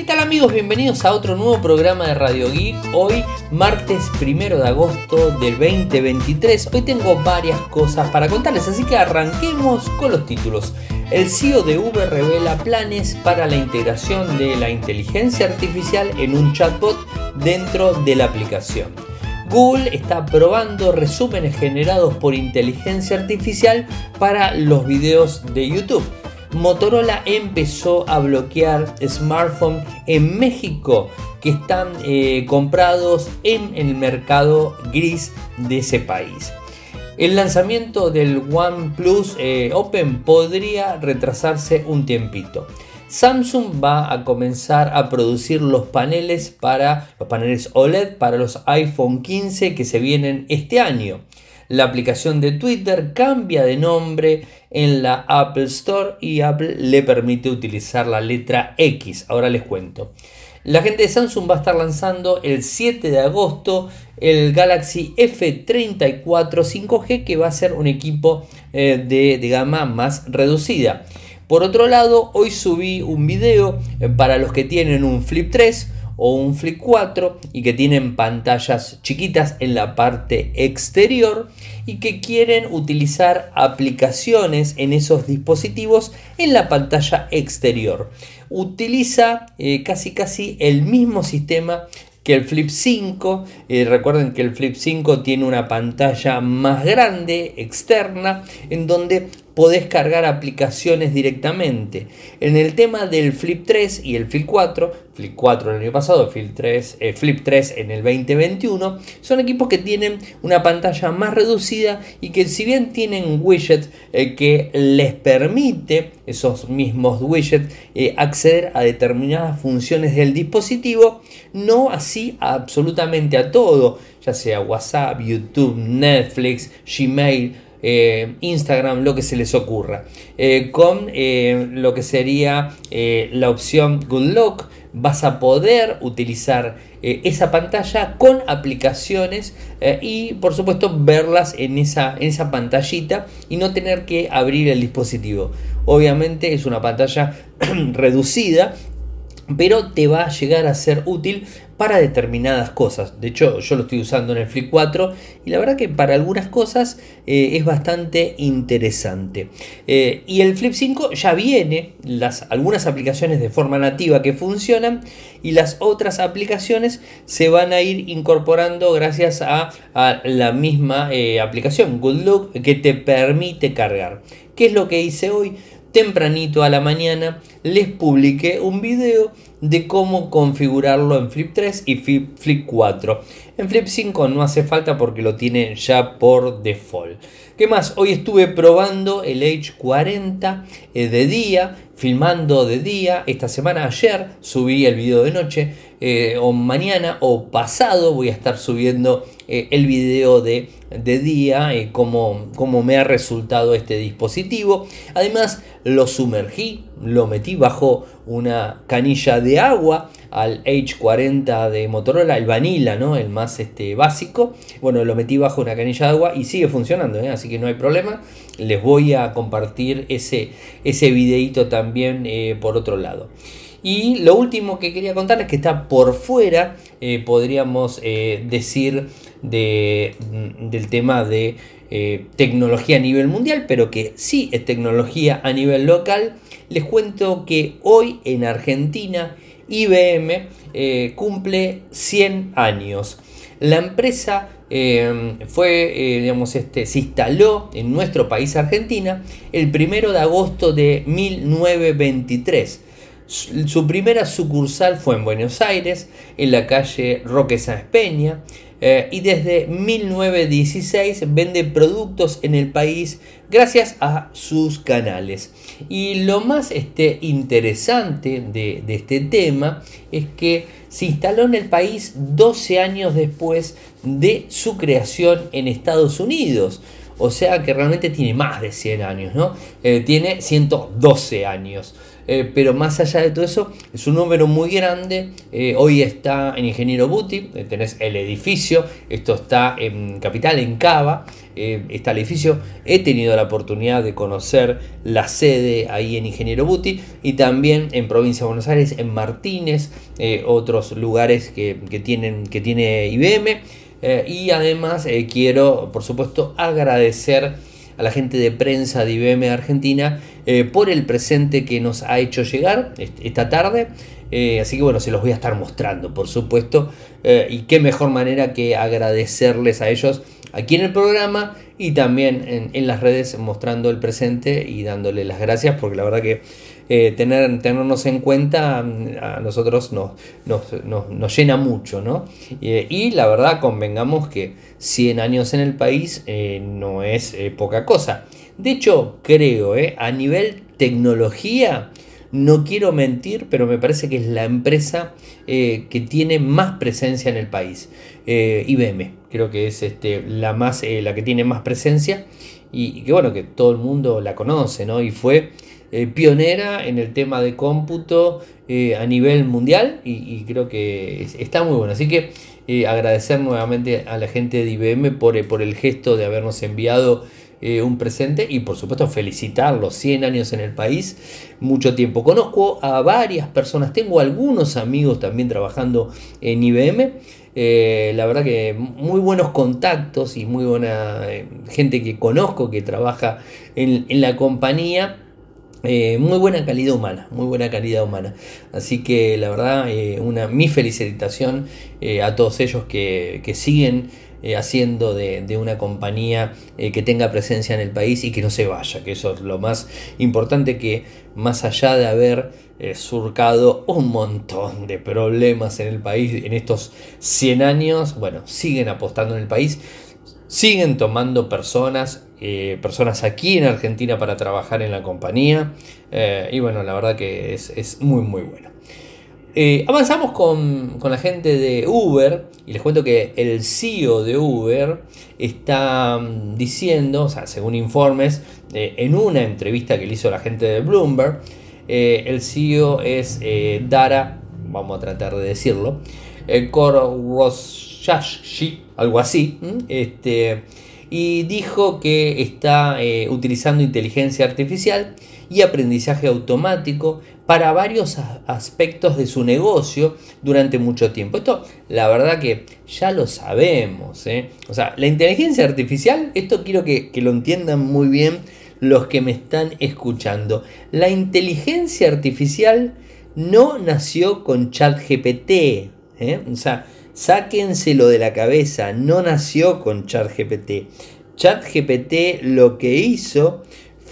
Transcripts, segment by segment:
¿Qué tal amigos? Bienvenidos a otro nuevo programa de Radio Geek. Hoy, martes primero de agosto del 2023. Hoy tengo varias cosas para contarles, así que arranquemos con los títulos. El CEO de Uber revela planes para la integración de la inteligencia artificial en un chatbot dentro de la aplicación. Google está probando resúmenes generados por inteligencia artificial para los videos de YouTube. Motorola empezó a bloquear smartphones en México que están eh, comprados en el mercado gris de ese país. El lanzamiento del OnePlus eh, Open podría retrasarse un tiempito. Samsung va a comenzar a producir los paneles para los paneles OLED para los iPhone 15 que se vienen este año. La aplicación de Twitter cambia de nombre en la Apple Store y Apple le permite utilizar la letra X. Ahora les cuento. La gente de Samsung va a estar lanzando el 7 de agosto el Galaxy F34 5G que va a ser un equipo eh, de, de gama más reducida. Por otro lado, hoy subí un video eh, para los que tienen un Flip 3 o un Flip 4 y que tienen pantallas chiquitas en la parte exterior y que quieren utilizar aplicaciones en esos dispositivos en la pantalla exterior. Utiliza eh, casi casi el mismo sistema que el Flip 5. Eh, recuerden que el Flip 5 tiene una pantalla más grande externa en donde podés cargar aplicaciones directamente. En el tema del Flip 3 y el Flip 4, Flip 4 el año pasado, Flip 3, eh, Flip 3 en el 2021, son equipos que tienen una pantalla más reducida y que si bien tienen widgets eh, que les permite, esos mismos widgets, eh, acceder a determinadas funciones del dispositivo, no así absolutamente a todo, ya sea WhatsApp, YouTube, Netflix, Gmail, eh, Instagram, lo que se les ocurra. Eh, con eh, lo que sería la opción Good Look, vas a poder utilizar esa pantalla con aplicaciones y por supuesto verlas en esa, en esa pantallita y no tener que abrir el dispositivo. Obviamente es una pantalla reducida pero te va a llegar a ser útil para determinadas cosas. De hecho, yo lo estoy usando en el Flip 4 y la verdad que para algunas cosas eh, es bastante interesante. Eh, y el Flip 5 ya viene las, algunas aplicaciones de forma nativa que funcionan y las otras aplicaciones se van a ir incorporando gracias a, la misma eh, aplicación Good Look que te permite cargar. ¿Qué es lo que hice hoy? Tempranito a la mañana les publiqué un video de cómo configurarlo en Flip 3 y Flip 4. En Flip 5 no hace falta porque lo tiene ya por default. ¿Qué más? Hoy estuve probando el Age 40 eh, de día, filmando de día. Esta semana, ayer, subí el video de noche. Eh, o mañana o pasado voy a estar subiendo eh, el video de, de día, cómo, cómo me ha resultado este dispositivo. Además, lo sumergí, lo metí bajo una canilla de agua al H40 de Motorola, el Vanilla, ¿no? el más este, básico. Bueno, lo metí bajo una canilla de agua y sigue funcionando, ¿eh? así que no hay problema. Les voy a compartir ese, ese videito también eh, por otro lado. Y lo último que quería contarles que está por fuera, eh, podríamos decir, de, del tema de tecnología a nivel mundial, pero que sí es tecnología a nivel local. Les cuento que hoy en Argentina IBM eh, cumple 100 años. La empresa eh, fue, eh, digamos, este, se instaló en nuestro país Argentina el primero de agosto de 1923. Su primera sucursal fue en Buenos Aires, en la calle Roque Sáenz Peña. Eh, y desde 1916 vende productos en el país gracias a sus canales. Y lo más este, interesante de, este tema es que se instaló en el país 12 años después de su creación en Estados Unidos. o sea que realmente tiene más de 100 años, ¿no? Eh, tiene 112 años. Eh, pero más allá de todo eso, es un número muy grande. Eh, hoy está en Ingeniero Buti, eh, tenés el edificio, esto está en Capital, en Cava, está el edificio. He tenido la oportunidad de conocer la sede ahí en Ingeniero Buti y también en Provincia de Buenos Aires, en Martínez, otros lugares que, tienen, que tiene IBM. y además quiero, por supuesto, agradecer a la gente de prensa de IBM Argentina eh, por el presente que nos ha hecho llegar esta tarde. Eh, así que bueno, se los voy a estar mostrando, por supuesto. Eh, y qué mejor manera que agradecerles a ellos aquí en el programa y también en, las redes mostrando el presente y dándole las gracias, porque la verdad que tener, tenernos en cuenta mm, a nosotros nos, nos, llena mucho, ¿no? y la verdad, convengamos que 100 años en el país no es poca cosa. De hecho, creo, eh, a nivel tecnología, no quiero mentir, pero me parece que es la empresa eh, que tiene más presencia en el país. Eh, IBM, creo que es este, la, más, la que tiene más presencia y, que bueno, que todo el mundo la conoce, ¿no? Y fue pionera en el tema de cómputo a nivel mundial y, creo que está muy bueno. Así que agradecer nuevamente a la gente de IBM por, por el gesto de habernos enviado eh, un presente y por supuesto felicitarlos, 100 años en el país, mucho tiempo. Conozco a varias personas, tengo algunos amigos también trabajando en IBM. Eh, la verdad que muy buenos contactos y muy buena eh, gente que conozco que trabaja en, la compañía. muy buena calidad humana, muy buena calidad humana. Así que la verdad, una, mi felicitación a todos ellos que, que siguen eh, haciendo de, una compañía eh, que tenga presencia en el país y que no se vaya, que eso es lo más importante que más allá de haber eh, surcado un montón de problemas en el país en estos 100 años, bueno, siguen apostando en el país, siguen tomando personas, personas aquí en Argentina para trabajar en la compañía y bueno, la verdad que es, es muy muy bueno. Eh, avanzamos con, la gente de Uber y les cuento que el CEO de Uber está mm, diciendo, o sea, según informes, eh, en una entrevista que le hizo la gente de Bloomberg, eh, el CEO es Dara, vamos a tratar de decirlo, Koroshashi, algo así, este, y dijo que está utilizando inteligencia artificial y aprendizaje automático para varios aspectos de su negocio durante mucho tiempo. Esto, la verdad que ya lo sabemos. ¿eh? O sea, la inteligencia artificial, esto quiero que, lo entiendan muy bien los que me están escuchando. La inteligencia artificial no nació con ChatGPT. ¿eh? O sea, sáquenselo de la cabeza, no nació con ChatGPT. ChatGPT lo que hizo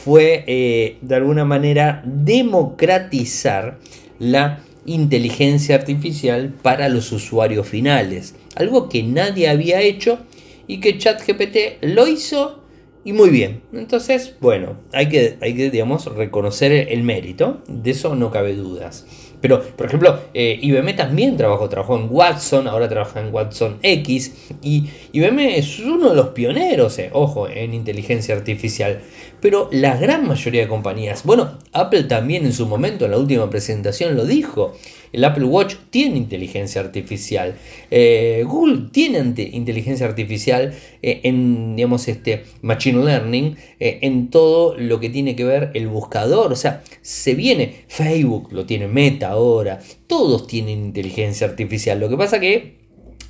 fue eh, de alguna manera democratizar la inteligencia artificial para los usuarios finales. Algo que nadie había hecho y que ChatGPT lo hizo y muy bien. Entonces, bueno, hay que, hay que digamos, reconocer el mérito, de eso no cabe dudas. Pero, por ejemplo, eh, IBM también trabajó, trabajó en Watson, ahora trabaja en Watson X. Y IBM es uno de los pioneros, eh, ojo, en inteligencia artificial. Pero la gran mayoría de compañías, bueno, Apple también en su momento, en la última presentación, lo dijo. El Apple Watch tiene inteligencia artificial. Eh, Google tiene inteligencia artificial en, digamos, este machine learning, en todo lo que tiene que ver el buscador. O sea, se viene. Facebook lo tiene Meta ahora, todos tienen inteligencia artificial. Lo que pasa que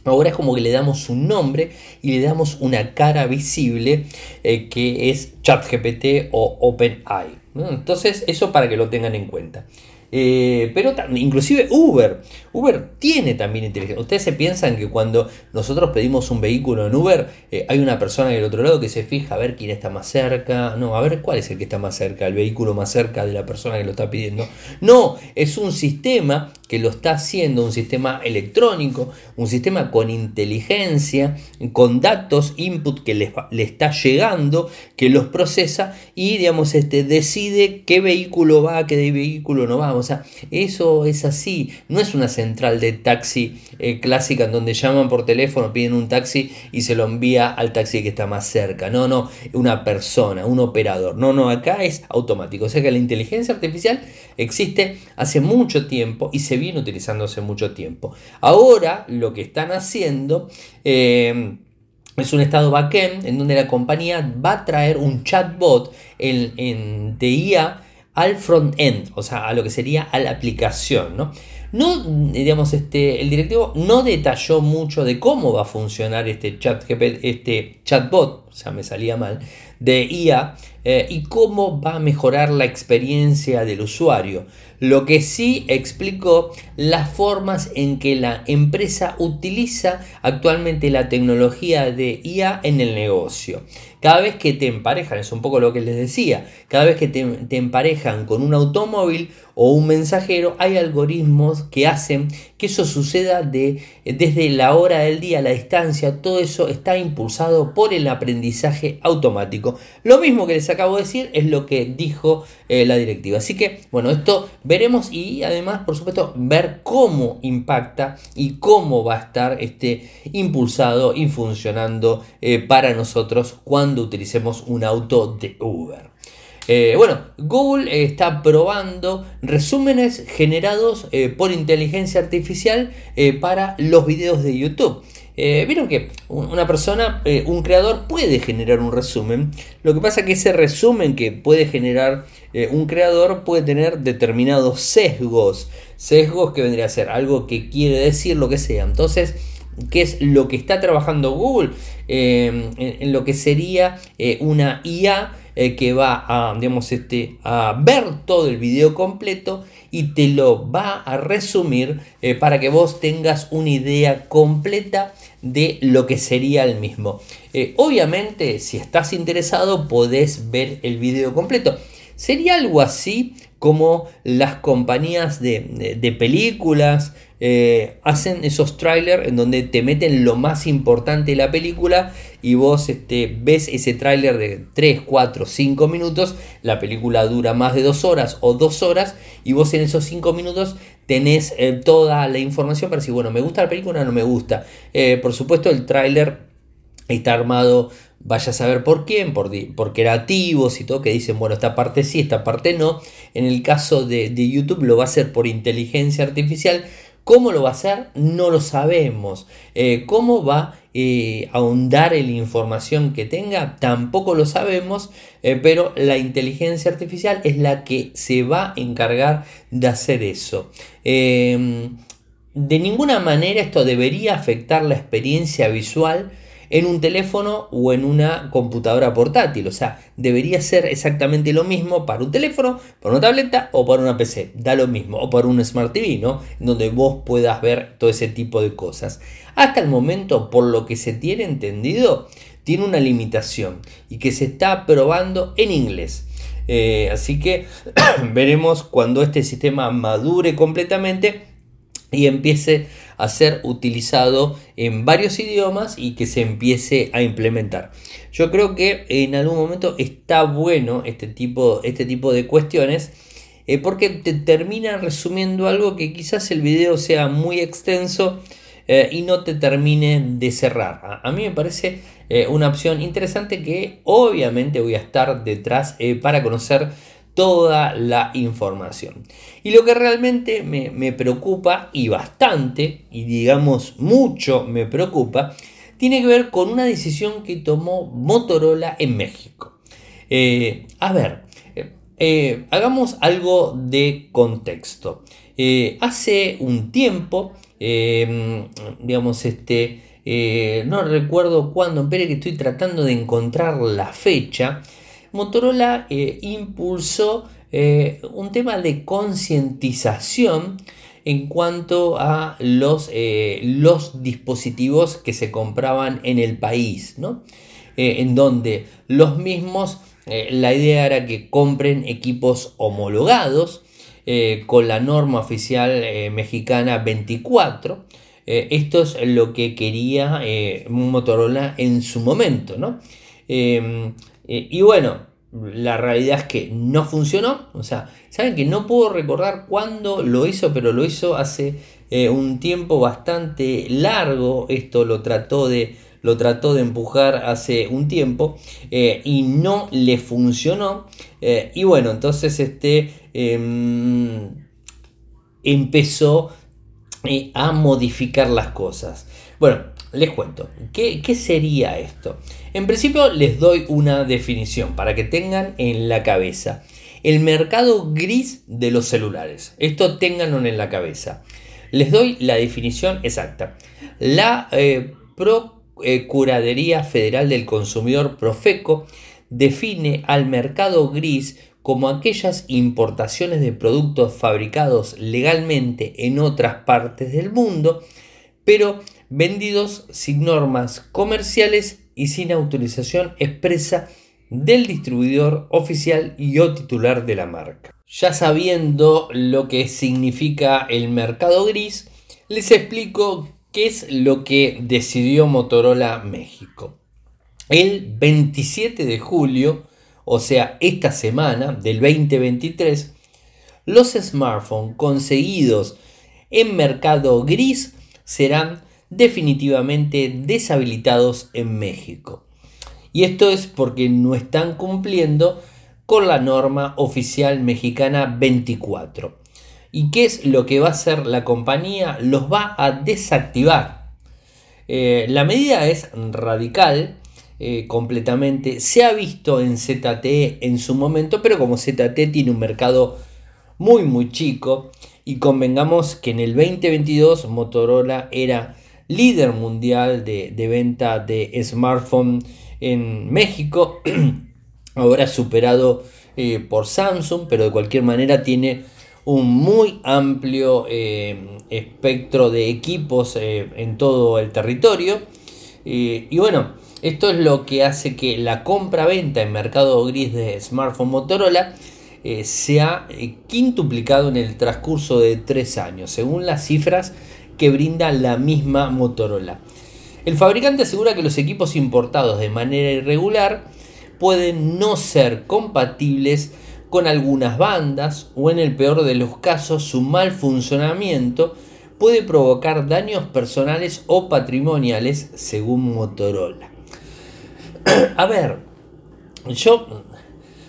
ahora es como que le damos un nombre y le damos una cara visible eh, que es ChatGPT o OpenAI. Entonces, eso para que lo tengan en cuenta. Eh, pero inclusive Uber, Uber tiene también inteligencia. Ustedes se piensan que cuando nosotros pedimos un vehículo en Uber, eh, hay una persona del otro lado que se fija a ver quién está más cerca. No, a ver cuál es el que está más cerca, el vehículo más cerca de la persona que lo está pidiendo. No, es un sistema que lo está haciendo, un sistema electrónico, un sistema con inteligencia, con datos, input que le, le está llegando, que los procesa y digamos este, decide qué vehículo va, qué vehículo no va O sea, eso es así. No es una central de taxi eh, clásica en donde llaman por teléfono, piden un taxi y se lo envía al taxi que está más cerca. No, no, una persona, un operador. No, no, acá es automático. O sea que la inteligencia artificial existe hace mucho tiempo y se viene utilizando hace mucho tiempo. Ahora lo que están haciendo... Eh, es un estado backend en donde la compañía va a traer un chatbot en, en, de IA al front-end, o sea, a lo que sería a la aplicación, ¿no? No, digamos, este, el directivo no detalló mucho de cómo va a funcionar este, chat, este chatbot, o sea, me salía mal, de IA eh, y cómo va a mejorar la experiencia del usuario. Lo que sí explicó las formas en que la empresa utiliza actualmente la tecnología de IA en el negocio. Cada vez que te emparejan, es un poco lo que les decía, cada vez que te, te emparejan con un automóvil o un mensajero, hay algoritmos que hacen que eso suceda de, desde la hora del día, la distancia, todo eso está impulsado por el aprendizaje automático. Lo mismo que les acabo de decir es lo que dijo eh, la directiva. Así que, bueno, esto veremos y además, por supuesto, ver cómo impacta y cómo va a estar este, impulsado y funcionando eh, para nosotros cuando utilicemos un auto de Uber. Eh, bueno, Google está probando resúmenes generados por inteligencia artificial para los videos de YouTube. Vieron que una persona, un creador puede generar un resumen. Lo que pasa es que ese resumen que puede generar un creador puede tener determinados sesgos. Sesgos que vendría a ser algo que quiere decir lo que sea. Entonces, ¿qué es lo que está trabajando Google? en, lo que sería una IA eh, que va a, digamos, este, a ver todo el video completo y te lo va a resumir eh, para que vos tengas una idea completa de lo que sería el mismo. Eh, obviamente, si estás interesado, podés ver el video completo. Sería algo así como las compañías de, películas eh, hacen esos trailers en donde te meten lo más importante de la película y vos este, ves ese tráiler de 3, 4, 5 minutos, la película dura más de 2 horas o 2 horas y vos en esos 5 minutos tenés eh, toda la información para decir, bueno, me gusta la película o no me gusta. Eh, por supuesto el tráiler está armado vaya a saber por quién, por, por creativos y todo, que dicen, bueno, esta parte sí, esta parte no. En el caso de, YouTube lo va a hacer por inteligencia artificial. ¿Cómo lo va a hacer? No lo sabemos. Eh, ¿Cómo va eh, ahondar en la información que tenga? Tampoco lo sabemos, eh, pero la inteligencia artificial es la que se va a encargar de hacer eso. de ninguna manera esto debería afectar la experiencia visual en un teléfono o en una computadora portátil. O sea, debería ser exactamente lo mismo para un teléfono, para una tableta o para una PC. Da lo mismo. O para un Smart TV, ¿no? Donde vos puedas ver todo ese tipo de cosas. Hasta el momento, por lo que se tiene entendido, tiene una limitación y que se está probando en inglés. Eh, así que veremos cuando este sistema madure completamente y empiece a ser utilizado en varios idiomas y que se empiece a implementar. Yo creo que en algún momento está bueno este tipo, este tipo de cuestiones eh, porque te termina resumiendo algo que quizás el video sea muy extenso eh, y no te termine de cerrar. A, mí me parece eh, una opción interesante que obviamente voy a estar detrás para conocer toda la información. Y lo que realmente me, preocupa y bastante, y digamos mucho me preocupa, tiene que ver con una decisión que tomó Motorola en México. Eh, a ver, eh, eh, hagamos algo de contexto. hace un tiempo, digamos, este, no recuerdo cuándo, pero que estoy tratando de encontrar la fecha, Motorola eh, impulsó eh, un tema de concientización en cuanto a los, eh, los, dispositivos que se compraban en el país, en donde los mismos, la idea era que compren equipos homologados con la norma oficial mexicana 24. esto es lo que quería Motorola en su momento. ¿no? Eh, y bueno, la realidad es que no funcionó. O sea, saben que no puedo recordar cuándo lo hizo, pero lo hizo hace eh, un tiempo bastante largo. Esto lo trató de, lo trató de empujar hace un tiempo eh, y no le funcionó. Y bueno, entonces este em, empezó a modificar las cosas. Bueno, les cuento, ¿qué, sería esto? En principio les doy una definición para que tengan en la cabeza. El mercado gris de los celulares. Esto ténganlo en la cabeza. Les doy la definición exacta. La eh, Procuraduría Federal del Consumidor, Profeco, define al mercado gris como aquellas importaciones de productos fabricados legalmente en otras partes del mundo, pero vendidos sin normas comerciales y sin autorización expresa del distribuidor oficial y o titular de la marca. Ya sabiendo lo que significa el mercado gris, les explico qué es lo que decidió Motorola México. El 27 de julio, o sea, esta semana del 2023, los smartphones conseguidos en mercado gris serán definitivamente deshabilitados en México. Y esto es porque no están cumpliendo con la norma oficial mexicana 24. ¿Y qué es lo que va a hacer la compañía? Los va a desactivar. Eh, la medida es radical eh, completamente. Se ha visto en ZTE en su momento, pero como ZTE tiene un mercado muy muy chico y convengamos que en el 2022 Motorola era líder mundial de, venta de smartphone en México. Ahora superado eh, por Samsung, pero de cualquier manera tiene un muy amplio eh, espectro de equipos eh, en todo el territorio. y bueno, esto es lo que hace que la compra-venta en mercado gris de smartphone Motorola se ha quintuplicado en el transcurso de tres años, según las cifras que brinda la misma Motorola. El fabricante asegura que los equipos importados de manera irregular pueden no ser compatibles con algunas bandas o en el peor de los casos su mal funcionamiento puede provocar daños personales o patrimoniales según Motorola. A ver, yo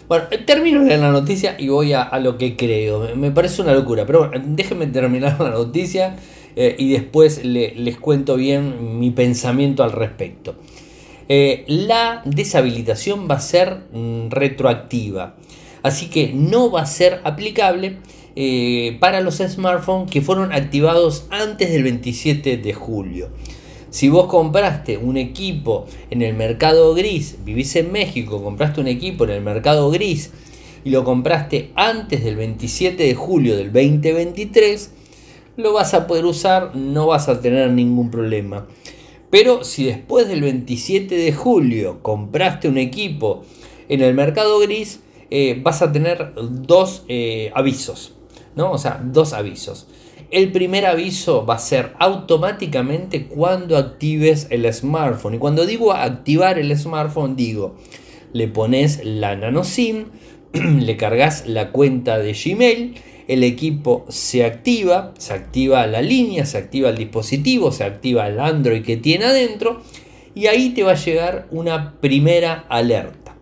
bueno, termino la noticia y voy a, lo que creo. Me parece una locura, pero bueno, déjenme terminar la noticia eh, y después les cuento bien mi pensamiento al respecto. Eh, la deshabilitación va a ser mm, retroactiva, así que no va a ser aplicable eh, para los smartphones que fueron activados antes del 27 de julio. Si vos compraste un equipo en el mercado gris, vivís en México, compraste un equipo en el mercado gris y lo compraste antes del 27 de julio del 2023, lo vas a poder usar, no vas a tener ningún problema. Pero si después del 27 de julio compraste un equipo en el mercado gris, eh, vas a tener dos eh, avisos, ¿no? O sea, dos avisos. El primer aviso va a ser automáticamente cuando actives el smartphone. Y cuando digo activar el smartphone, digo, le pones la nano SIM, le cargas la cuenta de Gmail el equipo se activa, se activa la línea, se activa el dispositivo, se activa el Android que tiene adentro y ahí te va a llegar una primera alerta.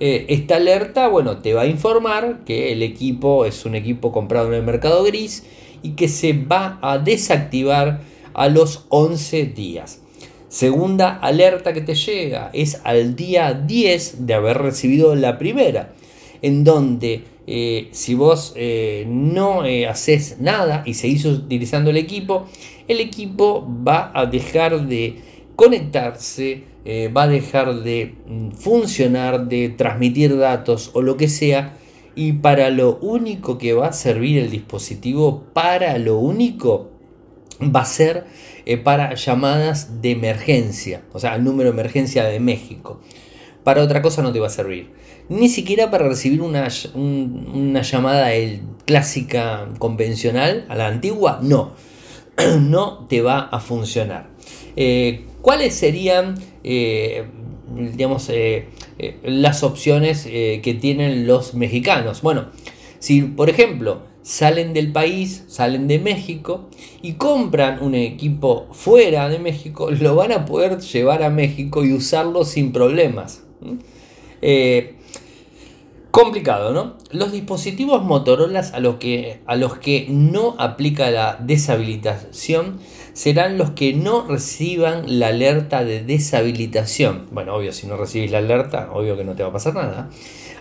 Eh, esta alerta, bueno, te va a informar que el equipo es un equipo comprado en el mercado gris y que se va a desactivar a los 11 días. Segunda alerta que te llega es al día 10 de haber recibido la primera, en donde eh, si vos eh, no eh, haces nada y seguís utilizando el equipo, el equipo va a dejar de conectarse, va a dejar de mm, funcionar, de transmitir datos o lo que sea. Y para lo único que va a servir el dispositivo, para lo único, va a ser para llamadas de emergencia, o sea, el número de emergencia de México. Para otra cosa no te va a servir ni siquiera para recibir una, llamada clásica convencional, a la antigua, no, no te va a funcionar. Eh, ¿Cuáles serían, eh, digamos, las opciones que tienen los mexicanos. Bueno, si por ejemplo salen del país, salen de México y compran un equipo fuera de México, lo van a poder llevar a México y usarlo sin problemas. Eh, complicado, ¿no? Los dispositivos Motorola a los, que, a los que no aplica la deshabilitación serán los que no reciban la alerta de deshabilitación. Bueno, obvio, si no recibís la alerta, obvio que no te va a pasar nada.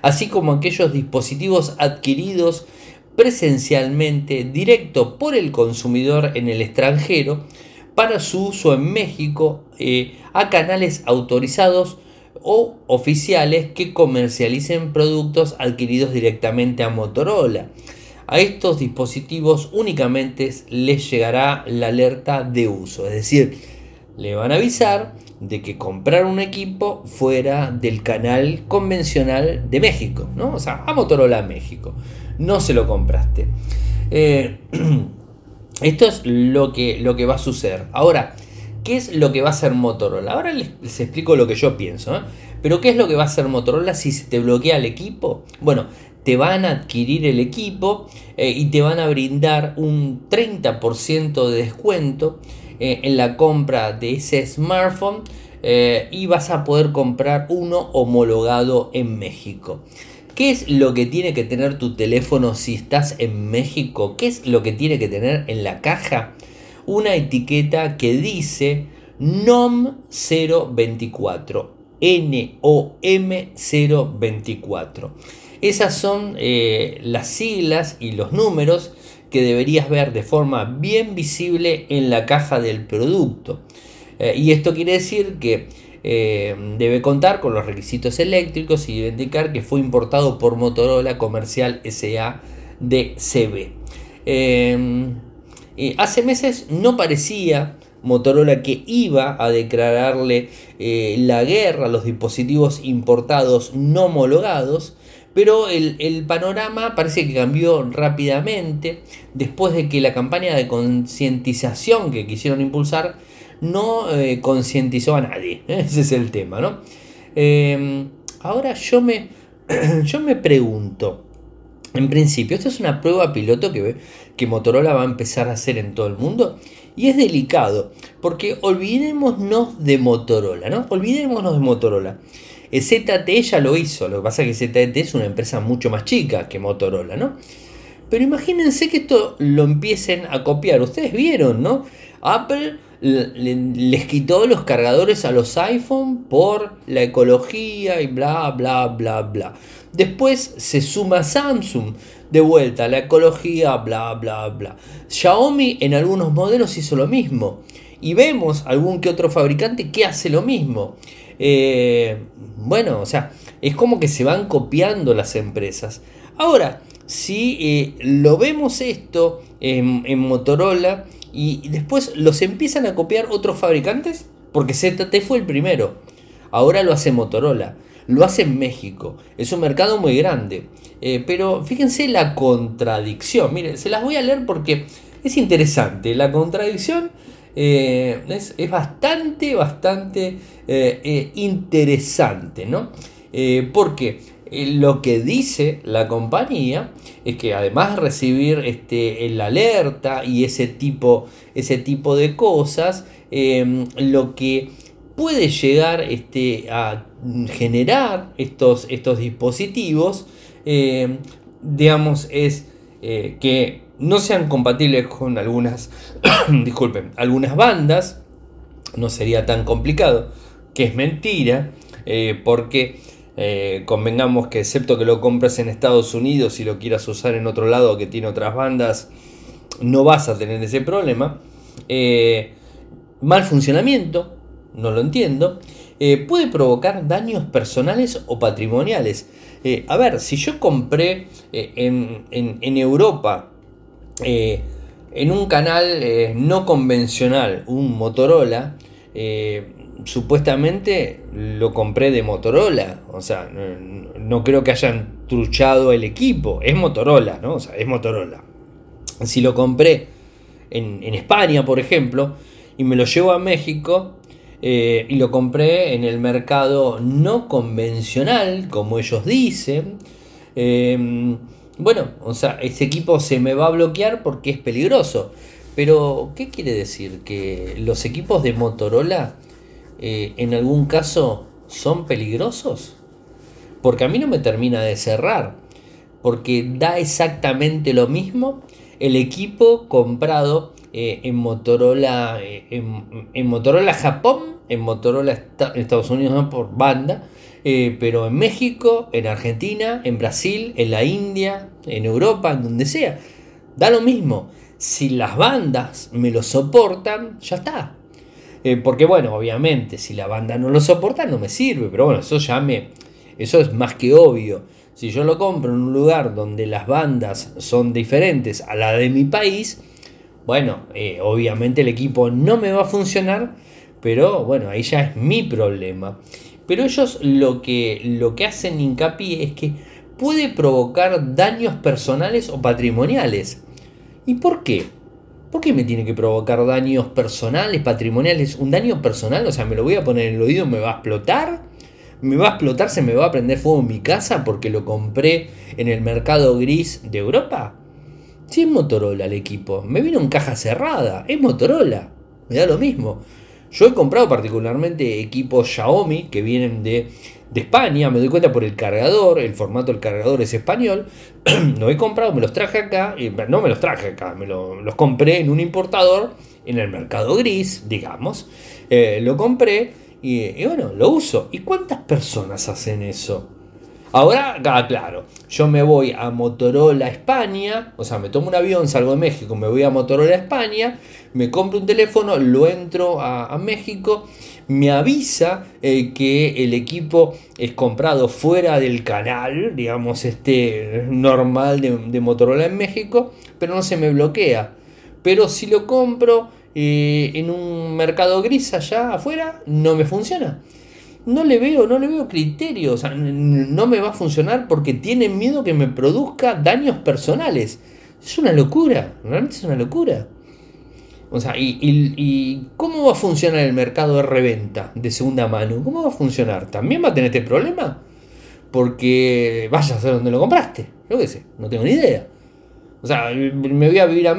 Así como aquellos dispositivos adquiridos presencialmente directo por el consumidor en el extranjero para su uso en México eh, a canales autorizados o oficiales que comercialicen productos adquiridos directamente a Motorola. A estos dispositivos únicamente les llegará la alerta de uso, es decir, le van a avisar de que comprar un equipo fuera del canal convencional de México, ¿no? O sea, a Motorola México no se lo compraste. Eh, esto es lo que, lo que va a suceder. Ahora, ¿qué es lo que va a hacer Motorola? Ahora les, explico lo que yo pienso. ¿eh? Pero ¿qué es lo que va a hacer Motorola si se te bloquea el equipo? Bueno, te van a adquirir el equipo eh, y te van a brindar un 30% de descuento en la compra de ese smartphone y vas a poder comprar uno homologado en México. ¿Qué es lo que tiene que tener tu teléfono si estás en México? ¿Qué es lo que tiene que tener en la caja? Una etiqueta que dice NOM 024. NOM 024. Esas son eh, las siglas y los números que deberías ver de forma bien visible en la caja del producto. Eh, y esto quiere decir que eh, debe contar con los requisitos eléctricos y indicar que fue importado por Motorola Comercial SA de CB. Eh, hace meses no parecía Motorola que iba a declararle eh, la guerra a los dispositivos importados no homologados, pero el, panorama parece que cambió rápidamente después de que la campaña de concientización que quisieron impulsar no eh, concientizó a nadie. Ese es el tema, ¿no? Ahora yo me, yo me pregunto, en principio, esto es una prueba piloto que, que Motorola va a empezar a hacer en todo el mundo. Y es delicado, porque olvidémonos de Motorola, ¿no? Olvidémonos de Motorola. ZTE ya lo hizo, lo que pasa es que ZTE es una empresa mucho más chica que Motorola, ¿no? Pero imagínense que esto lo empiecen a copiar. Ustedes vieron, ¿no? Apple les quitó los cargadores a los iPhone por la ecología y bla, bla, bla, bla. Después se suma Samsung de vuelta, la ecología, bla, bla, bla. Xiaomi en algunos modelos hizo lo mismo. Y vemos algún que otro fabricante que hace lo mismo. Eh, bueno, o sea, es como que se van copiando las empresas. Ahora, si eh, lo vemos esto en Motorola, y después los empiezan a copiar otros fabricantes porque ZT fue el primero. Ahora lo hace Motorola, lo hace en México. Es un mercado muy grande. Eh, pero fíjense la contradicción. Miren, se las voy a leer porque es interesante. La contradicción eh, es, bastante, bastante eh, interesante, ¿no? porque lo que dice la compañía es que además de recibir este, el alerta y ese tipo, ese tipo de cosas, lo que puede llegar este, a generar estos, estos dispositivos, em, digamos, es eh, que no sean compatibles con algunas, disculpen, algunas bandas, no sería tan complicado, que es mentira, eh, porque eh, convengamos que excepto que lo compres en Estados Unidos y lo quieras usar en otro lado que tiene otras bandas, no vas a tener ese problema. Eh, mal funcionamiento, no lo entiendo. Eh, puede provocar daños personales o patrimoniales. a ver, si yo compré en, en, Europa en un canal no convencional un Motorola, supuestamente lo compré de Motorola. O sea, no, creo que hayan truchado el equipo. Es Motorola, ¿no? O sea, es Motorola. Si lo compré en, España, por ejemplo, y me lo llevo a México, Eh, y lo compré en el mercado no convencional, como ellos dicen. Em, bueno, o sea, ese equipo se me va a bloquear porque es peligroso. Pero, ¿qué quiere decir? ¿Que los equipos de Motorola eh, en algún caso son peligrosos? Porque a mí no me termina de cerrar. Porque da exactamente lo mismo el equipo comprado eh, en Motorola eh, en, Motorola Japón, en Motorola Estados Unidos por banda, eh, pero en México, en Argentina, en Brasil, en la India, en Europa, en donde sea. Da lo mismo. Si las bandas me lo soportan, ya está. porque bueno, obviamente, si la banda no lo soporta, no me sirve. Pero bueno, eso ya me... Eso es más que obvio. Si yo lo compro en un lugar donde las bandas son diferentes a la de mi país, bueno, eh, obviamente el equipo no me va a funcionar, pero bueno, ahí ya es mi problema. Pero ellos lo que, lo que hacen hincapié es que puede provocar daños personales o patrimoniales. ¿Y por qué? ¿Por qué me tiene que provocar daños personales, patrimoniales? ¿Un daño personal? O sea, me lo voy a poner en el oído, me va a explotar. ¿Me va a explotar? ¿Se me va a prender fuego en mi casa porque lo compré en el mercado gris de Europa? Si es Motorola el equipo, me vino en caja cerrada, es Motorola, me da lo mismo. Yo he comprado particularmente equipos Xiaomi que vienen de, España, me doy cuenta por el cargador, el formato del cargador es español. lo he comprado, me los traje acá, y, no me los traje acá, me los compré en un importador en el mercado gris, digamos. Eh, lo compré y bueno, lo uso. ¿Y cuántas personas hacen eso? Ahora, claro, yo me voy a Motorola España, o sea, me tomo un avión, salgo de México, me voy a Motorola España, me compro un teléfono, lo entro a, México, me avisa eh, que el equipo es comprado fuera del canal, digamos, este normal de, Motorola en México, pero no se me bloquea. Pero si lo compro eh, en un mercado gris allá afuera, no me funciona no le veo, no le veo criterio, o sea, no me va a funcionar porque tienen miedo que me produzca daños personales. Es una locura, realmente es una locura. O sea, y, cómo va a funcionar el mercado de reventa de segunda mano? ¿Cómo va a funcionar? ¿También va a tener este problema? Porque vaya a saber dónde lo compraste. Yo qué sé, no tengo ni idea. O sea, me voy a vivir a,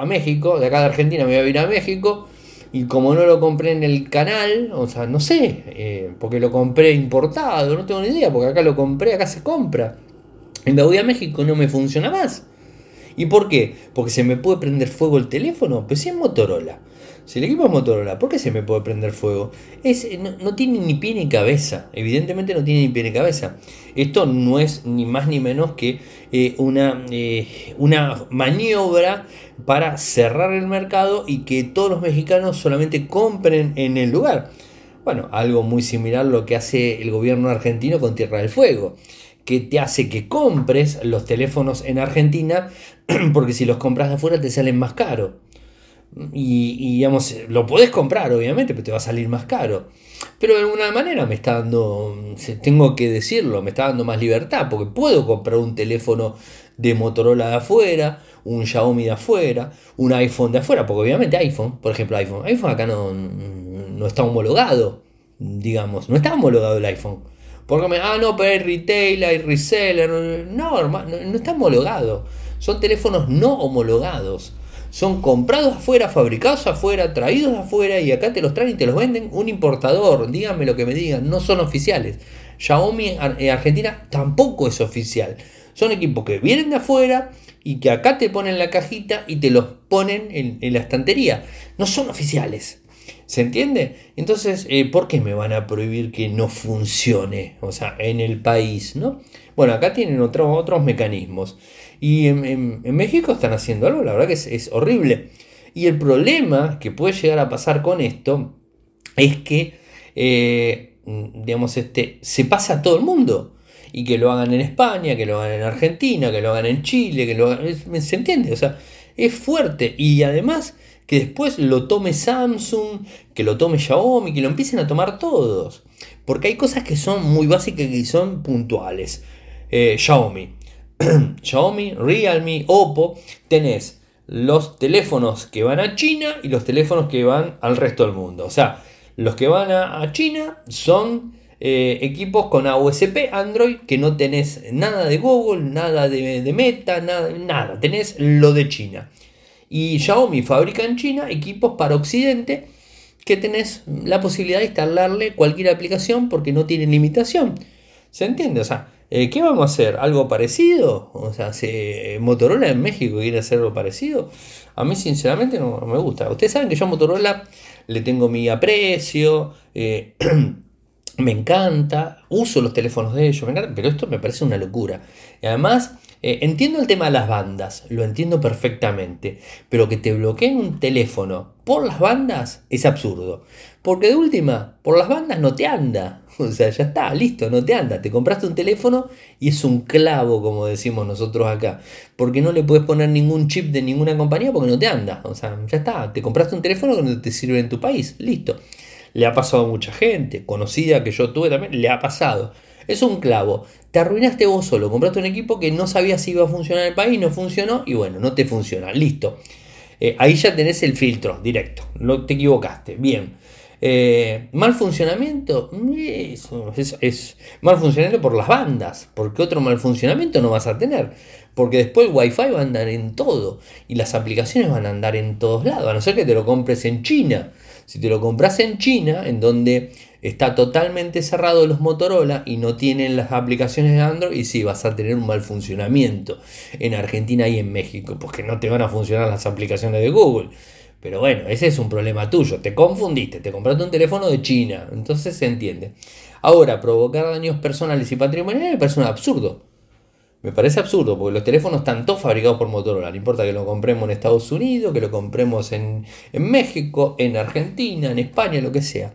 a México, de acá de Argentina me voy a vivir a México y como no lo compré en el canal, o sea, no sé, eh, porque lo compré importado, no tengo ni idea, porque acá lo compré, acá se compra. Y me voy a México no me funciona más. ¿Y por qué? Porque se me puede prender fuego el teléfono, pues si es Motorola. Si el equipo es Motorola, ¿por qué se me puede prender fuego? Es, no, tiene ni pie ni cabeza. Evidentemente no tiene ni pie ni cabeza. Esto no es ni más ni menos que eh, una, eh, una maniobra para cerrar el mercado y que todos los mexicanos solamente compren en el lugar. Bueno, algo muy similar a lo que hace el gobierno argentino con Tierra del Fuego que te hace que compres los teléfonos en Argentina, porque si los compras de afuera te salen más caro. Y, digamos, lo puedes comprar, obviamente, pero te va a salir más caro. Pero de alguna manera me está dando, tengo que decirlo, me está dando más libertad, porque puedo comprar un teléfono de Motorola de afuera, un Xiaomi de afuera, un iPhone de afuera, porque obviamente iPhone, por ejemplo iPhone, iPhone acá no, no está homologado, digamos, no está homologado el iPhone. Porque me, ah, no, pero hay retail, hay reseller, no, no, no está homologado. Son teléfonos no homologados son comprados afuera, fabricados afuera, traídos afuera y acá te los traen y te los venden un importador. Díganme lo que me digan, no son oficiales. Xiaomi en eh, Argentina tampoco es oficial. Son equipos que vienen de afuera y que acá te ponen la cajita y te los ponen en, la estantería. No son oficiales. ¿Se entiende? Entonces, eh, ¿por qué me van a prohibir que no funcione? O sea, en el país, ¿no? Bueno, acá tienen otros mecanismos. Y en, México están haciendo algo, la verdad que es, horrible. Y el problema que puede llegar a pasar con esto es que, eh, digamos, este, se pasa a todo el mundo. Y que lo hagan en España, que lo hagan en Argentina, que lo hagan en Chile, que lo hagan, ¿Se entiende? O sea, es fuerte. Y además que después lo tome Samsung, que lo tome Xiaomi, que lo empiecen a tomar todos. Porque hay cosas que son muy básicas y son puntuales. Eh, Xiaomi. Xiaomi, Realme, Oppo, tenés los teléfonos que van a China y los teléfonos que van al resto del mundo. O sea, Los que van a, China son eh, equipos con AOSP Android que no tenés nada de Google, nada de, de Meta, nada, nada, tenés lo de China. Y Xiaomi fabrica en China equipos para Occidente que tenés la posibilidad de instalarle cualquier aplicación porque no tiene limitación. ¿Se entiende? O sea, eh, ¿qué vamos a hacer? ¿Algo parecido? O sea, si Motorola en México quiere hacer algo parecido, a mí sinceramente no, me gusta. Ustedes saben que yo a Motorola le tengo mi aprecio, eh, me encanta, uso los teléfonos de ellos, pero esto me parece una locura. Y además, eh, entiendo el tema de las bandas, lo entiendo perfectamente, pero que te bloqueen un teléfono por las bandas es absurdo. Porque de última, por las bandas no te anda. O sea, ya está, listo, no te anda. Te compraste un teléfono y es un clavo, como decimos nosotros acá. Porque no le puedes poner ningún chip de ninguna compañía porque no te anda. O sea, ya está, te compraste un teléfono que no te sirve en tu país, listo. Le ha pasado a mucha gente, conocida que yo tuve también, le ha pasado. Es un clavo. Te arruinaste vos solo. Compraste un equipo que no sabías si iba a funcionar en el país, no funcionó y bueno, no te funciona. Listo. Eh, ahí ya tenés el filtro directo. No te equivocaste. Bien. Eh, mal funcionamiento. Eso es, mal funcionamiento por las bandas. Porque otro mal funcionamiento no vas a tener. Porque después el Wi-Fi va a andar en todo. Y las aplicaciones van a andar en todos lados. A no ser que te lo compres en China. Si te lo compras en China, en donde está totalmente cerrado los Motorola y no tienen las aplicaciones de Android, y sí, vas a tener un mal funcionamiento en Argentina y en México, porque no te van a funcionar las aplicaciones de Google. Pero bueno, ese es un problema tuyo. Te confundiste, te compraste un teléfono de China. Entonces se entiende. Ahora, provocar daños personales y patrimoniales me parece un absurdo. Me parece absurdo, porque los teléfonos están todos fabricados por Motorola. No importa que lo compremos en Estados Unidos, que lo compremos en, en México, en Argentina, en España, lo que sea.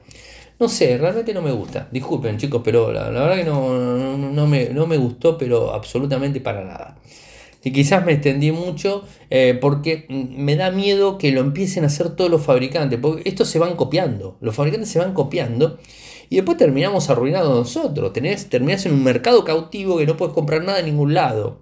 No sé, realmente no me gusta. Disculpen chicos, pero la, verdad que no, no, me, no, me, gustó, pero absolutamente para nada. Y quizás me extendí mucho eh, porque me da miedo que lo empiecen a hacer todos los fabricantes, porque estos se van copiando, los fabricantes se van copiando y después terminamos arruinados nosotros. Tenés, terminás en un mercado cautivo que no puedes comprar nada en ningún lado.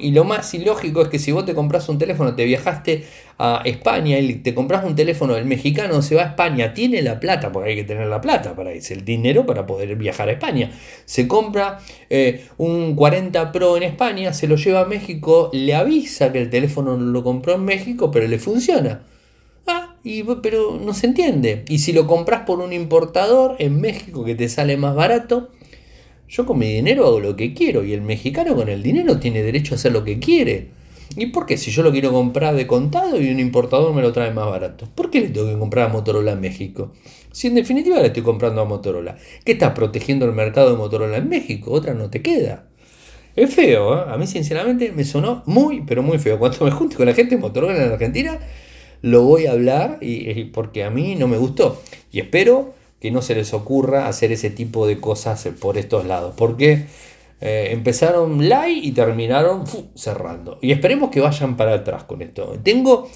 Y lo más ilógico es que si vos te compras un teléfono, te viajaste a España y te compras un teléfono, el mexicano se va a España, tiene la plata, porque hay que tener la plata para irse, el dinero para poder viajar a España. Se compra eh, un 40 Pro en España, se lo lleva a México, le avisa que el teléfono lo compró en México, pero le funciona. Ah, y, pero no se entiende. Y si lo compras por un importador en México que te sale más barato, yo con mi dinero hago lo que quiero y el mexicano con el dinero tiene derecho a hacer lo que quiere. ¿Y por qué? Si yo lo quiero comprar de contado y un importador me lo trae más barato. ¿Por qué le tengo que comprar a Motorola en México? Si en definitiva le estoy comprando a Motorola. ¿Qué estás protegiendo el mercado de Motorola en México? Otra no te queda. Es feo, ¿eh? A mí sinceramente me sonó muy, pero muy feo. Cuando me junte con la gente de Motorola en Argentina, lo voy a hablar y, porque a mí no me gustó. Y espero que no se les ocurra hacer ese tipo de cosas por estos lados. Porque eh, empezaron live y terminaron cerrando. Y esperemos que vayan para atrás con esto. Tengo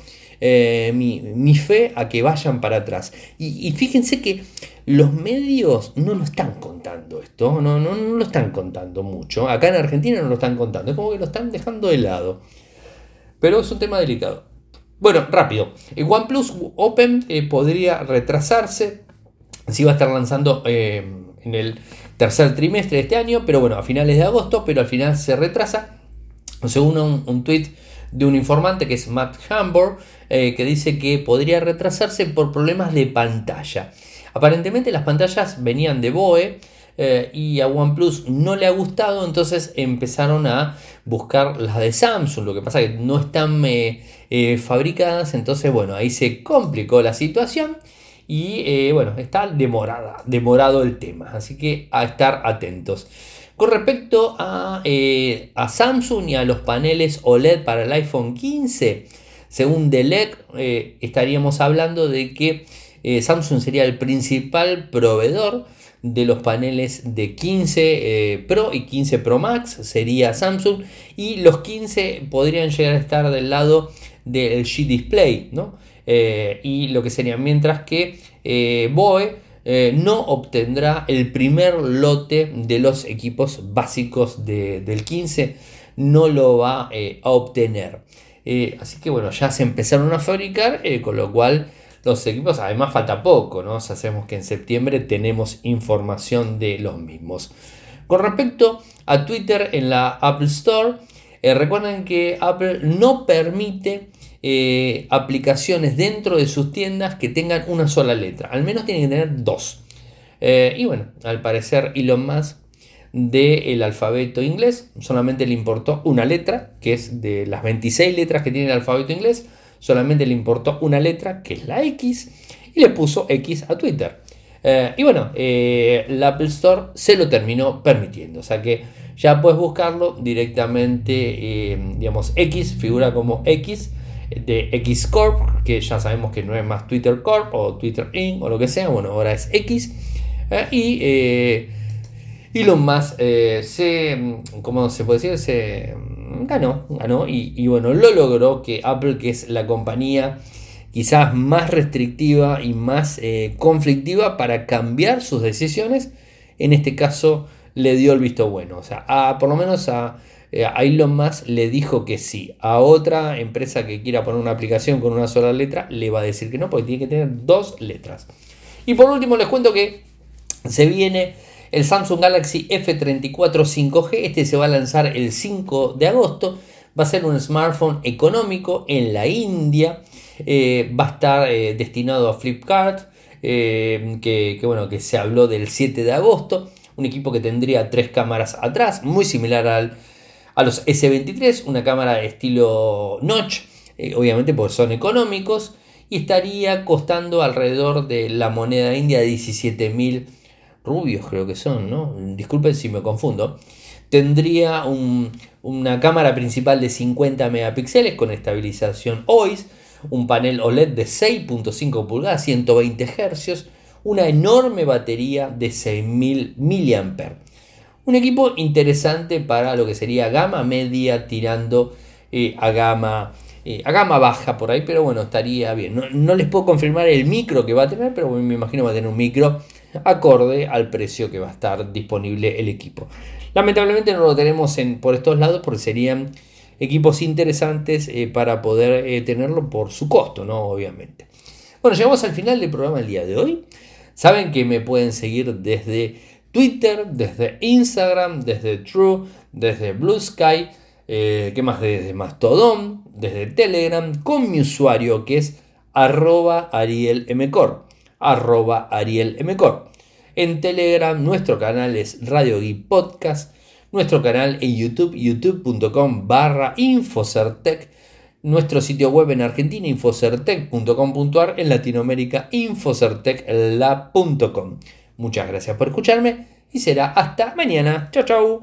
eh, mi, fe a que vayan para atrás. Y, fíjense que los medios no lo están contando esto, no, no, no, lo están contando mucho. Acá en Argentina no lo están contando, es como que lo están dejando de lado. Pero es un tema delicado. Bueno, rápido. El OnePlus Open eh, podría retrasarse se iba a estar lanzando eh, en el tercer trimestre de este año, pero bueno, a finales de agosto, pero al final se retrasa. Según un, un tweet de un informante que es Matt Hambor, eh, que dice que podría retrasarse por problemas de pantalla. Aparentemente las pantallas venían de BOE eh, y a OnePlus no le ha gustado, entonces empezaron a buscar las de Samsung. Lo que pasa es que no están fabricadas, entonces bueno, ahí se complicó la situación. Y eh, bueno, está demorado el tema, así que a estar atentos. Con respecto a, eh, a Samsung y a los paneles OLED para el iPhone 15, según Delec, eh, estaríamos hablando de que Samsung sería el principal proveedor de los paneles de 15 Pro y 15 Pro Max, sería Samsung, y los 15 podrían llegar a estar del lado del G Display, ¿no? Eh, y lo que sería, mientras que eh, BOE eh, no obtendrá el primer lote de los equipos básicos del 15, no lo va a obtener. así que bueno, ya se empezaron a fabricar, con lo cual los equipos, además falta poco, ¿no? sabemos que en septiembre tenemos información de los mismos. Con respecto a Twitter en la Apple Store, eh, recuerden que Apple no permite eh, aplicaciones dentro de sus tiendas que tengan una sola letra. Al menos tienen que tener dos. Eh, y bueno, al parecer Elon Musk del alfabeto inglés solamente le importó una letra, que es de las 26 letras que tiene el alfabeto inglés, solamente le importó una letra, que es la X, y le puso X a Twitter. Eh, y bueno, la Apple Store se lo terminó permitiendo, o sea que ya puedes buscarlo directamente, digamos, X figura como X de X Corp, que ya sabemos que no es más Twitter Corp o Twitter Inc. o lo que sea, bueno, ahora es X. Eh, y eh, Elon Musk eh, se, ¿cómo se puede decir? Se ganó, ganó y, bueno, lo logró que Apple, que es la compañía quizás más restrictiva y más eh, conflictiva para cambiar sus decisiones, en este caso le dio el visto bueno, o sea, a, por lo menos a eh, a Elon Musk le dijo que sí. A otra empresa que quiera poner una aplicación con una sola letra, le va a decir que no, porque tiene que tener dos letras. Y por último, les cuento que se viene el Samsung Galaxy F34 5G. Este se va a lanzar el 5 de agosto. Va a ser un smartphone económico en la India. Eh, va a estar eh, destinado a Flipkart. que, bueno, que se habló del 7 de agosto. Un equipo que tendría tres cámaras atrás, muy similar al a los S23, una cámara de estilo notch, eh, obviamente porque son económicos, y estaría costando alrededor de la moneda india 17.000 rubios, creo que son, ¿no? Disculpen si me confundo. Tendría una cámara principal de 50 megapíxeles con estabilización OIS, un panel OLED de 6.5 pulgadas, 120 Hz, una enorme batería de 6.000 mAh. Un equipo interesante para lo que sería gama media tirando eh, a, gama, eh, a gama baja por ahí, pero bueno, estaría bien. No, les puedo confirmar el micro que va a tener, pero me imagino va a tener un micro acorde al precio que va a estar disponible el equipo. Lamentablemente no lo tenemos en, por estos lados porque serían equipos interesantes eh, para poder tenerlo por su costo, ¿no? Obviamente. Bueno, llegamos al final del programa del día de hoy. Saben que me pueden seguir desde Twitter, desde Instagram, desde True, desde Blue Sky, eh, ¿qué más? Desde Mastodon, desde Telegram, con mi usuario que es arroba arielmcor, arroba arielmcor. En Telegram nuestro canal es Radio Geek Podcast, nuestro canal en YouTube, youtube.com barra Infocertec, nuestro sitio web en Argentina, infocertec.com.ar, en Latinoamérica, infocertecla.com. Muchas gracias por escucharme y será hasta mañana. Chao, chao.